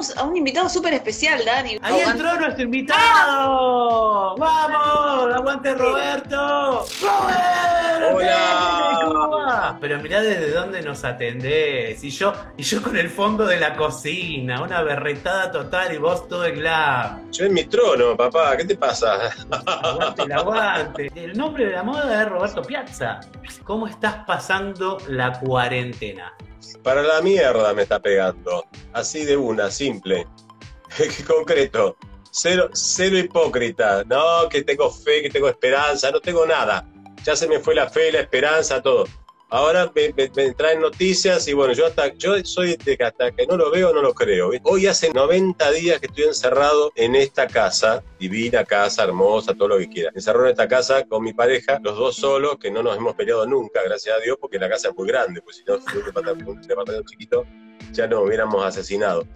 tenemos a un invitado súper especial, Dani. Ahí entró nuestro invitado. ¡Vamos! ¡Aguante Roberto! ¡Robert! Hola. Pero mirá desde dónde nos atendés. Y yo, y yo con el fondo de la cocina, una berretada total y vos todo el glam. Yo en mi trono, papá, ¿qué te pasa? Aguante el aguante. El nombre de la moda es Roberto Piazza. ¿Cómo estás pasando la cuarentena? Para la mierda me está pegando. Así de una, simple. Concreto. Cero, cero hipócrita. No, que tengo fe, que tengo esperanza, no tengo nada. Ya se me fue la fe, la esperanza, todo. Ahora me, me- me traen noticias y bueno, yo hasta yo soy de que hasta que no lo veo no lo creo. Hoy hace 90 días que estoy encerrado en esta casa, divina casa, hermosa, todo lo que quiera. Encerrado en esta casa con mi pareja, los dos solos, que no nos hemos peleado nunca, gracias a Dios, porque la casa es muy grande, pues si no, si un departamento, chiquito, ya nos hubiéramos asesinado.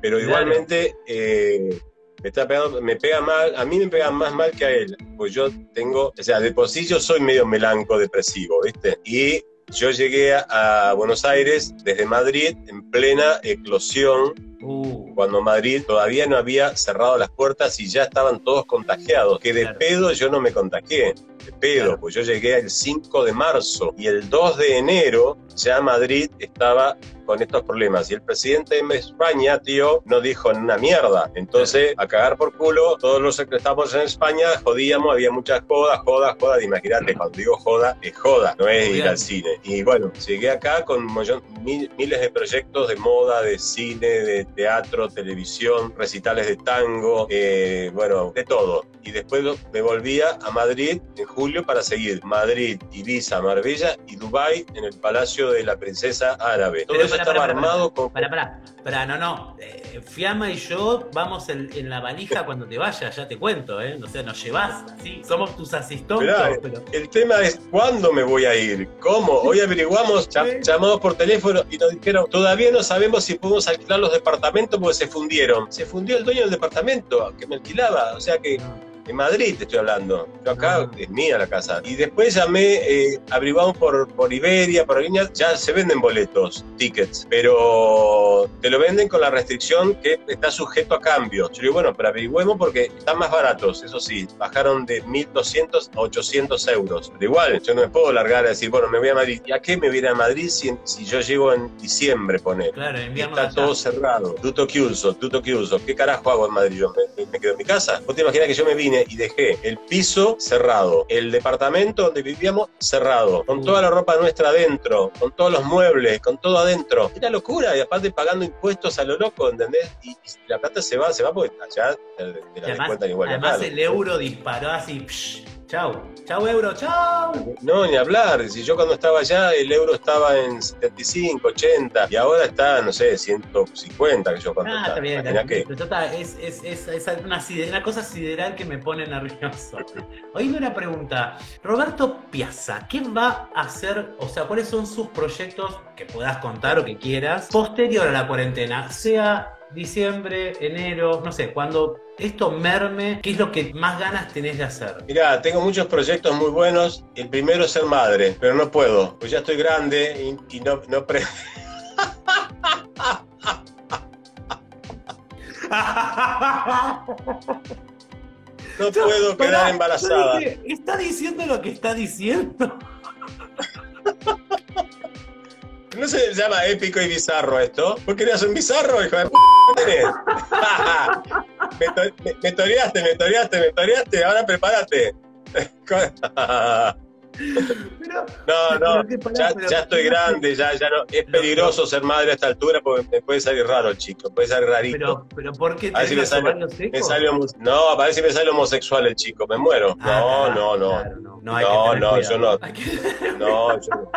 Pero igualmente eh, me, está pegando, me pega mal, a mí me pega más mal que a él, pues yo tengo, o sea, de por sí yo soy medio melanco depresivo, ¿viste? Y yo llegué a, a Buenos Aires desde Madrid en plena eclosión, Uh, cuando Madrid todavía no había cerrado las puertas y ya estaban todos contagiados, que de Claro. pedo yo no me contagié, de pedo, pues yo llegué el 5 de marzo y el 2 de enero ya Madrid estaba con estos problemas. Y el presidente de España, tío, no dijo una mierda. Entonces, a cagar por culo, todos los que estamos en España jodíamos, había muchas jodas, jodas, jodas. Imagínate, cuando digo joda, es joda, no es ir al cine. Y bueno, llegué acá con un mollón- mil- miles de proyectos de moda, de cine, de teatro, televisión, recitales de tango, eh, bueno, de todo. Y después me volvía a Madrid en julio para seguir Madrid, Ibiza, Marbella y Dubái en el Palacio de la Princesa Árabe. Todo Pero eso para, estaba para, para, armado con... Pará, pará, pará, no, no. Eh, Fiamma y yo vamos en, en la valija cuando te vayas, ya te cuento, ¿eh? O sea, nos llevas así. Somos tus asistentes, pero. El tema es cuándo me voy a ir, cómo. Hoy averiguamos, Sí. llamamos por teléfono y nos dijeron, todavía no sabemos si podemos alquilar los departamentos porque se fundieron. Se fundió el dueño del departamento que me alquilaba, o sea que en Madrid te estoy hablando. Yo acá Ah. es mía la casa. Y después llamé, eh, averiguamos por, por Iberia, por Aviña, ya se venden boletos, tickets, pero te lo venden con la restricción que está sujeto a cambio. Yo digo, bueno, pero averigüemos porque están más baratos, eso sí, bajaron de 1.200 a 800 euros. Pero igual, yo no me puedo largar a decir, bueno, me voy a Madrid. ¿Y a qué me voy a ir a Madrid si, si yo llego en diciembre, poner? Claro, en invierno Está allá. todo cerrado. Tuto que uso, tuto que uso. ¿Qué carajo hago en Madrid? Yo me, me- me quedo en mi casa. Vos te imaginas que yo me vine y dejé el piso cerrado, el departamento donde vivíamos cerrado, con toda la ropa nuestra adentro, con todos los muebles, con todo adentro. Era locura y aparte pagando impuestos a lo loco, ¿entendés? Y, y la plata se va, se va porque allá te, la además, descuentan igual. además el euro disparó así. psh, chau, chau euro, chau. No, ni hablar. Si yo cuando estaba allá, el euro estaba en 75, 80, y ahora está, no sé, 150, que yo cuando Ah, está. está bien, que-. Pero total, es, es, es, es una, side- una cosa sideral que me pone nervioso. Oíme una pregunta. Roberto Piazza, ¿qué va a hacer? O sea, ¿cuáles son sus proyectos que puedas contar o que quieras posterior a la cuarentena? Sea diciembre, enero, no sé, cuando esto merme, ¿qué es lo que más ganas tenés de hacer? Mirá, tengo muchos proyectos muy buenos. El primero es ser madre, pero no puedo, pues ya estoy grande y, y no, no pre- no puedo quedar embarazada. ¿Está diciendo lo que está diciendo? ¿No se llama épico y bizarro esto? ¿Vos querías un bizarro, hijo de p***? ¿Qué tenés? me, to- me- me toreaste, me toreaste, me toreaste, ahora prepárate. Pero, No, no, pero ya, estoy grande, ya, ya no. Es peligroso ser madre a esta altura porque me puede salir raro el chico, puede salir rarito. Pero, pero ¿por qué A ver si me sale-? Me sale no, a ver si me sale homosexual el chico, me muero. Ah, no, no, no. claro, no, no, hay que No, yo no. Hay que- No, yo no,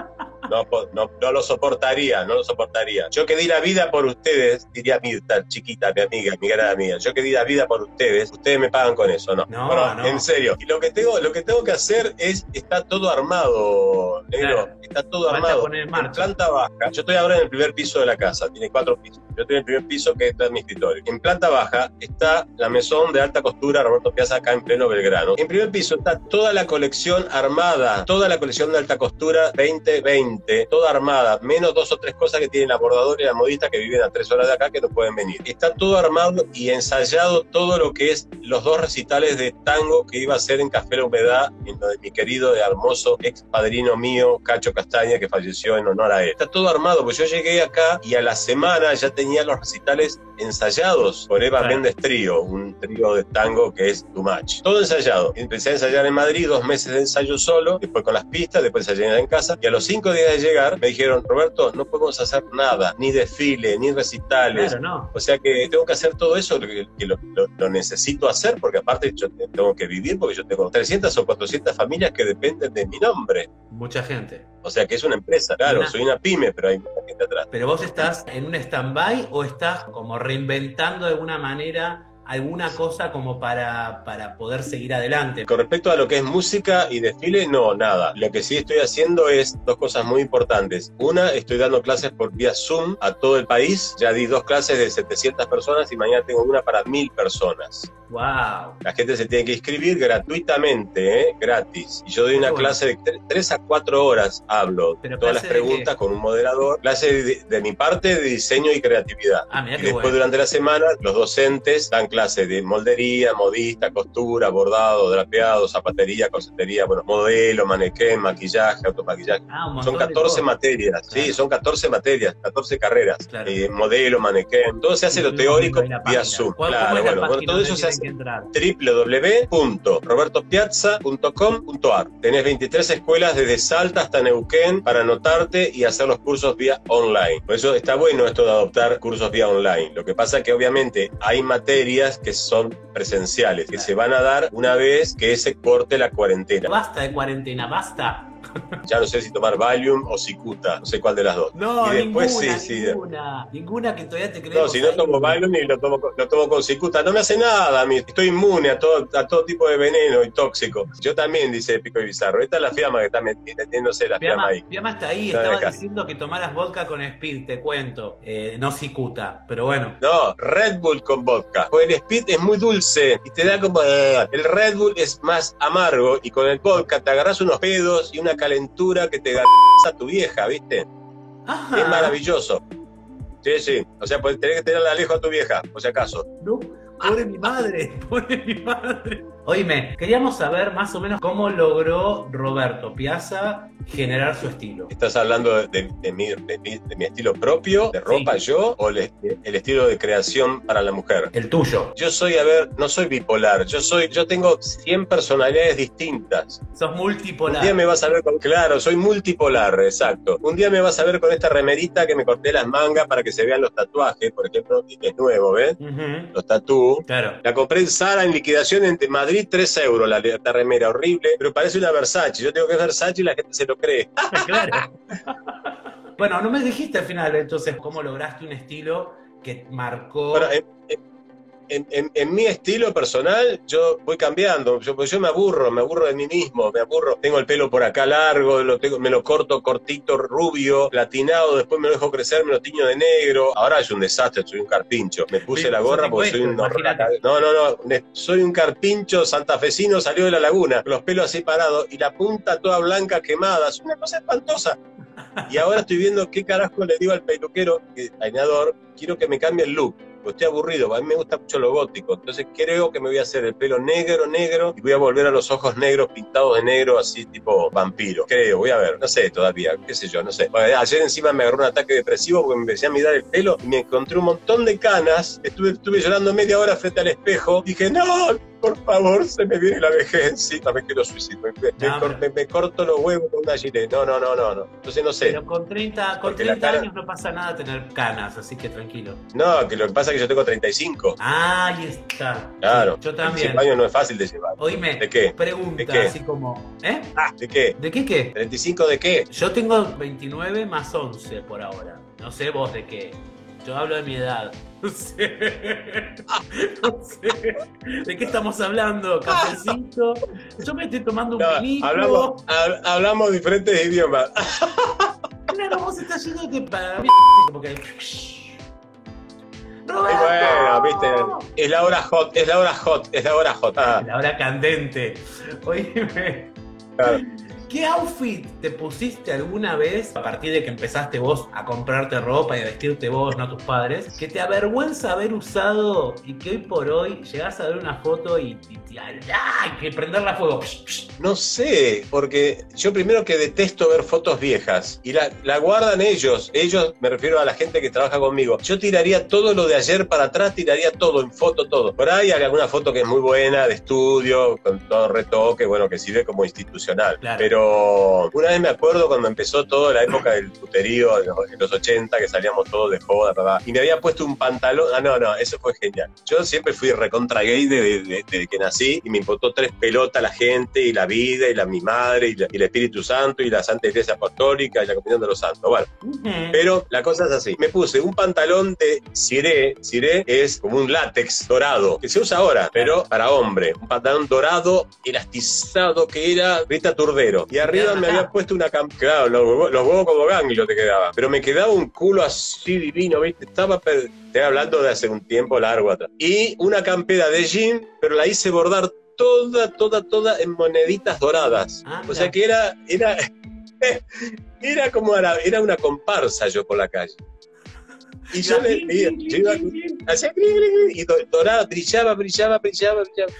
no, no, no lo soportaría, no lo soportaría. Yo que di la vida por ustedes, diría Mirta, chiquita, mi amiga, mi gran amiga. Yo que di la vida por ustedes, ustedes me pagan con eso, ¿no? No, Bueno, no. En serio. Y lo que tengo, lo que tengo que hacer es, está todo armado, negro. Claro. Está todo armado. poner en planta baja. Yo estoy ahora en el primer piso de la casa, tiene cuatro pisos. Yo estoy en el primer piso que está en mi escritorio. En planta baja está la mesón de alta costura Roberto Piazza acá en pleno Belgrano. En primer piso está toda la colección armada, toda la colección de alta costura 2020. Gente, toda armada, menos dos o tres cosas que tienen la bordadora y la modista que viven a tres horas de acá que no pueden venir. Está todo armado y ensayado todo lo que es los dos recitales de tango que iba a ser en Café La Humedad, en lo de mi querido y hermoso ex padrino mío, Cacho Castaña, que falleció en honor a él. Está todo armado, pues yo llegué acá y a la semana ya tenía los recitales ensayados por Eva Claro. Méndez Trío, un trío de tango que es Too Much. Todo ensayado. Empecé a ensayar en Madrid, dos meses de ensayo solo, después con las pistas, después ensayé en casa. Y a los cinco días de llegar me dijeron, Roberto, no podemos hacer nada, ni desfile, ni recitales. Claro, no. O sea que tengo que hacer todo eso que, lo, lo- lo necesito hacer porque aparte yo te- tengo que vivir porque yo tengo 300 o 400 familias que dependen de mi nombre. Mucha gente. O sea que es una empresa, claro, Una- soy una pyme, pero hay mucha gente atrás. Pero vos estás en un stand-by o estás como reinventando de alguna manera alguna cosa como para, para poder seguir adelante. Con respecto a lo que es música y desfile, no, nada. Lo que sí estoy haciendo es dos cosas muy importantes. Una, estoy dando clases por vía Zoom a todo el país. Ya di dos clases de 700 personas y mañana tengo una para 1000 personas. ¡Wow! La gente se tiene que inscribir gratuitamente, ¿eh? gratis. Y yo doy una bueno. clase de 3 a 4 horas, hablo Pero todas las preguntas con un moderador. Clase de, de mi parte de diseño y creatividad. Ah, Y después bueno. durante la semana los docentes dan clases de moldería, modista, costura, bordado, drapeado, zapatería, cosetería, bueno, modelo, manequén, maquillaje, automaquillaje. Ah, Son de 14 cosas. materias, sí, son 14 materias, 14 carreras. Claro. Eh, modelo, manequén, todo se hace lo teórico vía. Zoom. ¿Cuál- Claro, bueno, bueno, todo eso se hace entrar? www.robertopiazza.com.ar. Tenés 23 escuelas desde Salta hasta Neuquén para anotarte y hacer los cursos vía online. Por eso está bueno esto de adoptar cursos vía online. Lo que pasa es que obviamente hay materias que son presenciales, que se van a dar una vez que se corte la cuarentena. Basta de cuarentena, basta. Ya no sé si tomar Valium o Cicuta, no sé cuál de las dos. No, y después ninguna, sí, sí. ninguna, que todavía te creemos. No, si no tomo Valium y lo tomo, con- lo tomo con cicuta, no me hace nada a mí. Estoy inmune a todo, a todo tipo de veneno y tóxico. Yo también, dice Pico y Bizarro. Esta es la fiamma que está meti- metiéndose la fiamma ahí. Piama está ahí, Está estaba diciendo que tomaras vodka con speed, te cuento. Eh, no cicuta, pero bueno. No, Red Bull con vodka. Porque el Speed es muy dulce y te da como... eh, El Red Bull es más amargo y con el vodka te agarras unos pedos y una calentura que te a tu vieja, ¿viste? Ajá. Es maravilloso. Sí, sí. O sea, pues tenés que tenerla lejos a tu vieja, por si acaso. No, pobre mi madre, pobre mi madre. Oíme, queríamos saber más o menos cómo logró Roberto Piazza generar su estilo. ¿Estás hablando de, de- de mi, de mi- de mi estilo propio, de ropa yo, o el, el estilo de creación para la mujer? El tuyo. Yo soy, a ver, no soy bipolar, yo soy, yo tengo 100 personalidades distintas. Sos Un multipolar. día me vas a ver con, claro, soy multipolar, exacto. Un día me vas a ver con esta remerita que me corté las mangas para que se vean los tatuajes, por ejemplo, que es nuevo, ¿ves? Los Claro. La compré en Zara en liquidación en Madrid, 3 euros la, la remera, horrible, pero parece una Versace. Yo tengo que es Versace y la gente se lo cree. claro. bueno, no me dijiste al final entonces cómo lograste un estilo que marcó. Bueno, en, en- en- en mi estilo personal, yo voy cambiando. Yo, pues yo me aburro, me aburro de mí mismo, me aburro. Tengo el pelo por acá largo, lo tengo, me lo corto cortito, rubio, platinado, después me lo dejo crecer, me lo tiño de negro. Ahora es un desastre, soy un carpincho. Me puse Sí, la gorra porque soy un. No, no, no. Soy un carpincho santafesino, salió de la laguna, los pelos así parados y la punta toda blanca quemada. Es una cosa espantosa. Y ahora estoy viendo qué carajo le digo al peluquero, que- peinador, quiero que me cambie el look. Porque Estoy aburrido, a mí me gusta mucho lo gótico. Entonces creo que me voy a hacer el pelo negro, negro, y voy a volver a los ojos negros pintados de negro, así tipo vampiro. Creo, voy a ver, no sé todavía, qué sé yo, no sé. Ayer encima me agarró un ataque depresivo porque me empecé a mirar el pelo y me encontré un montón de canas. Estuve, estuve llorando media hora frente al espejo. Dije, no, por favor, se me viene la vejez. Sí, no me quiero suicidio. Me, No, me- me corto los huevos con una gilet. No, no, no, no, no. Entonces no sé. Pero con 30, con Porque la 30 cara- años no pasa nada tener canas, así que tranquilo. No, que lo que pasa es que yo tengo 35. Ahí está. Claro. Sí, yo también. 35 años no es fácil de llevar. Oíme, ¿De qué? pregunta ¿De qué? así como, ¿eh? Ah, ¿de qué? ¿De qué qué? ¿35 de qué? Yo tengo 29 más 11 por ahora. No sé vos de qué. Yo hablo de mi edad. No sé. No sé. ¿De qué estamos hablando? ¿Cafecito? Yo me estoy tomando un No, vinito. hablamos, hab- hablamos diferentes idiomas. Claro, vos estás yendo de para mí. Como que. Y bueno, viste, es la hora hot, es la hora hot, es la hora hot. Ah, La hora candente. Oíme. claro. ¿Qué outfit te pusiste alguna vez, a partir de que empezaste vos a comprarte ropa y a vestirte vos, no tus padres, que te avergüenza haber usado y que hoy por hoy llegás a ver una foto y, y, que prenderla a fuego? No sé, porque yo primero que detesto ver fotos viejas y la, la guardan ellos. Ellos, me refiero a la gente que trabaja conmigo. Yo tiraría todo lo de ayer para atrás, tiraría todo en foto, todo. Por ahí hay alguna foto que es muy buena, de estudio, con todo retoque, bueno, que sirve como institucional. Claro. Pero una vez me acuerdo cuando empezó toda la época del puterío en los, en los 80, que salíamos todos de joda, ¿verdad? y me había puesto un pantalón. Ah, no, no, eso fue genial. Yo siempre fui recontra gay desde, desde- desde que nací y me importó tres pelotas la gente y la vida y la mi madre y, la- y el Espíritu Santo y la Santa Iglesia Apostólica y la Comunión de los Santos. Bueno, Ujú. pero la cosa es así. Me puse un pantalón de ciré. Ciré es como un látex dorado, que se usa ahora, pero para hombre. Un pantalón dorado, elastizado, que era Rita Turdero. Y arriba me había puesto una cam... Claro, los huevos, los huevos como ganglio te quedaba. Pero me quedaba un culo así divino, ¿viste? Estaba... Estoy hablando de hace un tiempo largo atrás. Y una campera de jean, pero la hice bordar toda, toda, toda en moneditas doradas. Ah, o sea que era... era era como era, era una comparsa yo por la calle. Y yo le veía, yo iba hacía y do- dorada, brillaba, brillaba, brillaba, brillaba.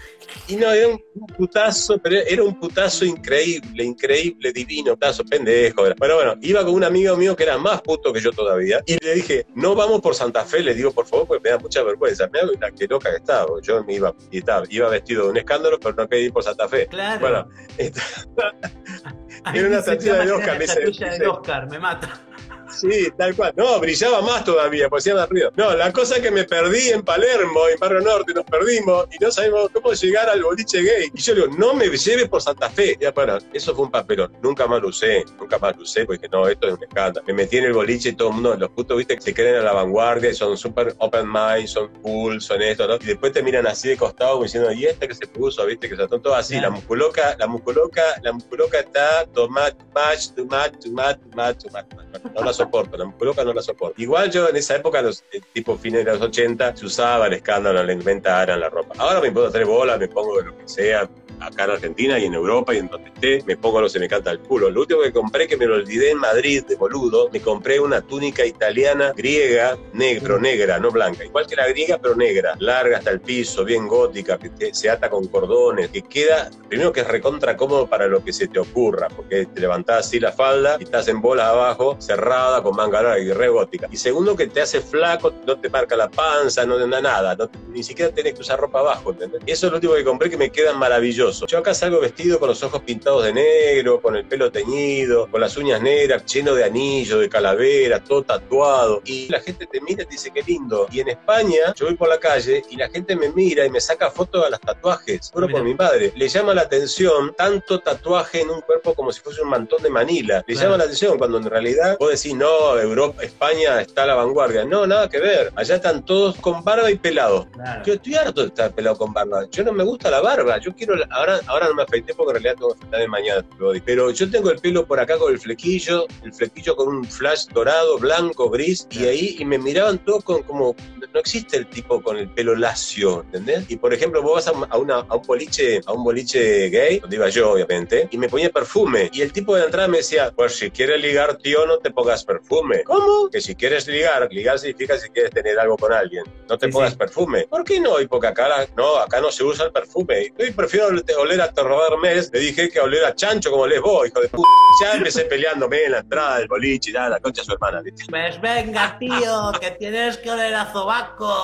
Y no, era un un putazo, pero era un putazo increíble, increíble, divino, putazo pendejo. era. Bueno, bueno, iba con un amigo mío que era más puto que yo todavía, y le dije, no vamos por Santa Fe, le digo, por favor, porque me da mucha vergüenza. Me da una que loca que estaba, yo me iba, y estaba, iba vestido de un escándalo, pero no quería ir por Santa Fe. Claro. Bueno, era una estatua de "Llama Oscar", dice- del Oscar, me mata. Sí, tal cual. No, brillaba más todavía, pues hacía más ruido. No, la cosa es que me perdí en Palermo, en Barrio Norte, nos perdimos y no sabemos cómo llegar al boliche gay. Y yo le digo, no me lleves por Santa Fe. Ya, bueno, eso fue un papelón. Nunca más lo usé, nunca más lo usé, porque no, esto es un escándalo. Me metí en el boliche y todo el mundo, los putos, viste, que se creen a la vanguardia y son súper open mind, son cool, son esto, ¿no? Y después te miran así de costado diciendo, ¿y este que se puso? ¿Viste? Que son todos así. La musculoca, la musculoca, la musculoca está toma, too much, too much, too much, too much. No la soporto, la musculoca no la soporto. Igual yo en esa época, los eh, tipo fines de los 80, se usaba el escándalo, le inventaran la ropa. Ahora me puedo tres bolas, me pongo lo que sea, acá en Argentina y en Europa y en donde esté, me pongo que se me canta el culo. Lo último que compré, que me lo olvidé en Madrid, de boludo, me compré una túnica italiana griega, negro, negra, no blanca, igual que la griega, pero negra, larga hasta el piso, bien gótica, que se ata con cordones, que queda, primero que es recontra cómodo para lo que se te ocurra, porque te levantás así la falda y estás en bola abajo, cerrada, con manga larga y re gótica. Y segundo que te hace flaco, no te marca la panza, no te da nada, no ni siquiera tenés que usar ropa abajo, ¿entendés? Eso es lo último que compré que me queda maravilloso. Yo acá salgo vestido con los ojos pintados de negro, con el pelo teñido, con las uñas negras, lleno de anillos, de calaveras, todo tatuado. Y la gente te mira y te dice, qué lindo. Y en España, yo voy por la calle y la gente me mira y me saca fotos a los tatuajes. Juro por Mira. mi padre. Le llama la atención tanto tatuaje en un cuerpo como si fuese un mantón de Manila. Le Claro. llama la atención cuando en realidad vos decís, no, Europa, España está a la vanguardia. No, nada que ver. Allá están todos con barba y pelados. Claro. Yo estoy harto de estar pelado con barba. Yo no me gusta la barba. Yo quiero. la- Ahora, ahora no me afeité porque en realidad tengo que afeitar de mañana. Pero yo tengo el pelo por acá con el flequillo, el flequillo con un flash dorado, blanco, gris. Y ahí y me miraban todos con como. No existe el tipo con el pelo lacio, ¿entendés? Y por ejemplo, vos vas a, a una, a un boliche, a un boliche gay, donde iba yo, obviamente, y me ponía perfume. Y el tipo de la entrada me decía, pues si quieres ligar, tío, no te pongas perfume. ¿Cómo? Que si quieres ligar, ligar significa si quieres tener algo con alguien. No te Sí, pongas sí. perfume. ¿Por qué no? Y porque acá no, acá no se usa el perfume. Yo prefiero oler a Torrodar Mes. Le dije que oler a Chancho como les vos, hijo de puta. Ya empecé peleándome en la entrada del boliche, ya la concha su hermana, ¿viste? Pues venga, tío, que tienes que oler a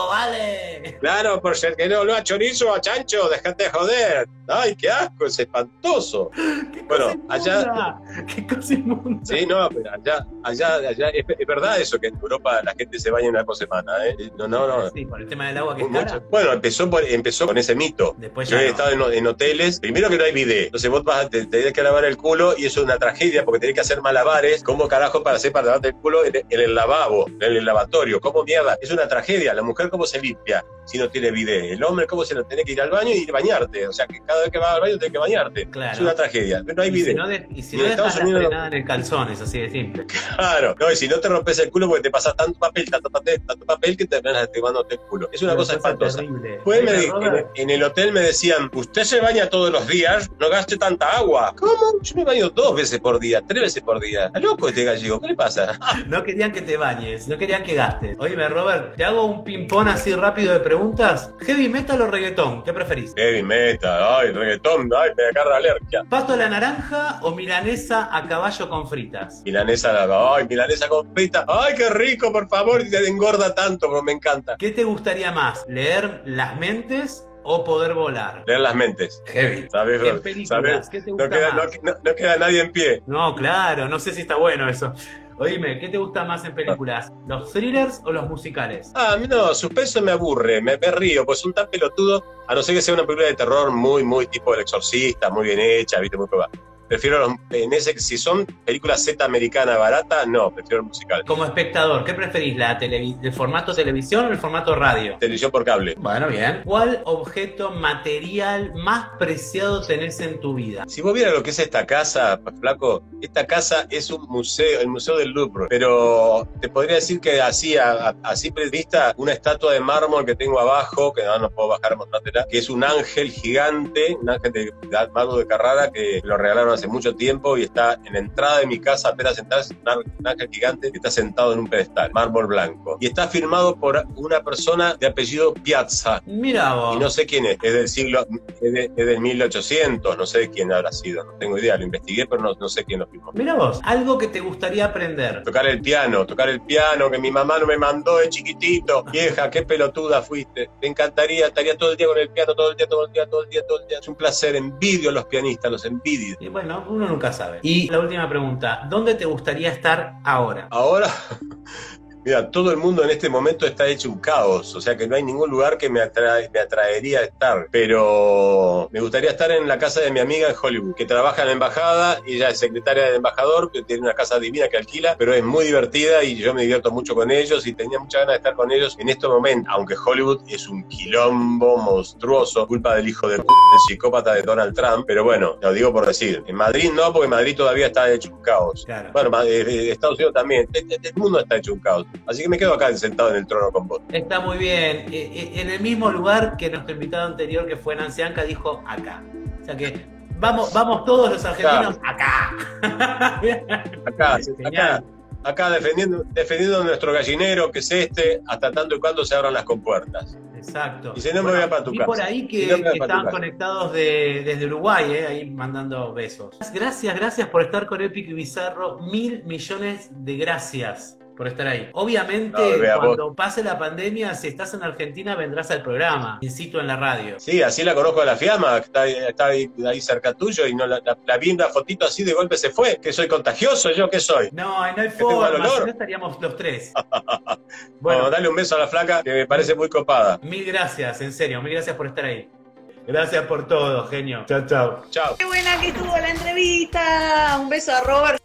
¿vale? Claro, por ser que no olor a chorizo o a chancho, dejate de joder. Ay, qué asco, es espantoso. ¿Qué Bueno, cosa allá-? ¿Qué cosa inmunda? Sí, no, pero allá, allá, allá, es, es verdad eso, que en Europa la gente se baña una vez por semana, ¿eh? No, no, no. Sí, por el tema del agua que es Mucho. cara. Bueno, empezó, por- empezó con ese mito. Después Yo he no. estado en, en hoteles, primero que no hay bidet, entonces vos vas a te, tenés que lavar el culo y eso es una tragedia porque tenés que hacer malabares, ¿cómo carajo para hacer para lavarte el culo en, en el lavabo, en el lavatorio? ¿Cómo mierda? Es una tragedia La mujer, ¿cómo se limpia si no tiene bidet? El hombre, ¿cómo se lo tiene que ir al baño y bañarte? O sea, que cada vez que vas al baño tienes que bañarte. Claro. Es una tragedia. No hay Y si bidet. no, de- y si Y no dejas la frenada en el calzón, es así de simple. Claro. No, y si no te rompes el culo porque te pasas tanto papel, tanto papel, tanto papel que te terminas el culo. Es una Pero cosa espantosa. terrible. Después me en, en el hotel me decían, usted se baña todos los días, no gaste tanta agua. ¿Cómo? Yo me baño dos veces por día, tres veces por día. ¿Está loco este gallego? ¿Qué le pasa? No querían que te bañes, no querían que gastes. Oíme, Robert, te hago un ping-pong así rápido de preguntas. ¿Heavy metal o reggaetón? ¿Qué preferís? Heavy metal, ay, reggaetón, ay, me agarra alergia. ¿Pato a la naranja o milanesa a caballo con fritas? Milanesa, la- ay, milanesa con frita. Ay, qué rico, por favor, y te engorda tanto, pero me encanta. ¿Qué te gustaría más? ¿Leer las mentes o poder volar? Leer las mentes. Heavy. ¿Sabes? ¿En ¿Sabes? películas? ¿Qué te gusta No queda, más? no- no- no queda nadie en pie. No, claro, no sé si está bueno eso. Oíme, ¿qué te gusta más en películas? ¿Los thrillers o los musicales? Ah, no, suspenso me aburre, me, me río, pues son tan pelotudos, a no ser que sea una película de terror muy, muy tipo El Exorcista, muy bien hecha, viste, muy probada. Prefiero los, en ese, si son películas Z americana barata, no, prefiero el musical. Como espectador, ¿qué preferís? ¿La televi- ¿El formato televisión o el formato radio? Televisión por cable. Bueno, bien. ¿Cuál objeto material más preciado tenés en tu vida? Si vos vieras lo que es esta casa, flaco, esta casa es un museo, el Museo del Louvre, pero te podría decir que así, a, a- a simple vista, una estatua de mármol que tengo abajo, que no, no puedo bajar a mostrártela, que es un ángel gigante, un ángel de, de de Carrara que lo regalaron hace mucho tiempo y está en la entrada de mi casa, apenas ar- un ángel gigante que está sentado en un pedestal, mármol blanco. Y está firmado por una persona de apellido Piazza, Mira vos. y no sé quién es, es del siglo, es, de- es del 1800, no sé de quién habrá sido, no tengo idea, lo investigué, pero no, no sé quién lo firmó. Mira vos, algo que te gustaría aprender. Tocar el piano, tocar el piano, que mi mamá no me mandó de chiquitito. Vieja, qué pelotuda fuiste. Me encantaría, estaría todo el día con el piano, todo el día, todo el día, todo el día, todo el día. Es un placer, envidio a los pianistas, los envidio. Y bueno, uno nunca sabe. Y la última pregunta, ¿dónde te gustaría estar ahora? Ahora, mira, todo el mundo en este momento está hecho un caos, o sea que no hay ningún lugar que me, atrae- me atraería a estar, pero me gustaría estar en la casa de mi amiga en Hollywood, que trabaja en la embajada, ella es secretaria del embajador, que tiene una casa divina que alquila, pero es muy divertida y yo me divierto mucho con ellos y tenía muchas ganas de estar con ellos en este momento, aunque Hollywood es un quilombo monstruoso, culpa del hijo de p- del psicópata de Donald Trump, pero bueno, lo digo por decir, en Madrid no, porque Madrid todavía está hecho un caos. Claro. Bueno, eh, eh, Estados Unidos también. El, el- el mundo está hecho un caos. Así que me quedo acá sentado en el trono con vos. Está muy bien. Eh, eh, En el mismo lugar que nuestro invitado anterior, que fue Nancy Anca, dijo acá. O sea que vamos, vamos todos los argentinos acá. Acá, acá, acá defendiendo, defendiendo nuestro gallinero, que es este, hasta tanto y cuando se abran las compuertas. Exacto. Y si no, me voy a para tu casa. por ahí que, Si no, que casa. conectados de- desde Uruguay, eh, ahí mandando besos. Gracias, gracias por estar con Epic y Bizarro. Mil millones de gracias por estar ahí. Obviamente, No, cuando pase la pandemia, si estás en Argentina, vendrás al programa. Incito en la radio. Sí, así la conozco a la Fiamma, que está, ahí- está ahí, ahí cerca tuyo, y no la, la- la vi en una fotito así de golpe se fue. ¿Que soy contagioso yo? ¿Qué soy? No, no hay forma, si no estaríamos los tres. Bueno, Bueno, dale un beso a la flaca, que me parece muy copada. mil gracias, en serio, mil gracias por estar ahí. Gracias por todo, genio. Chao, chao. Chao. Qué buena que estuvo la entrevista. Un beso a Robert.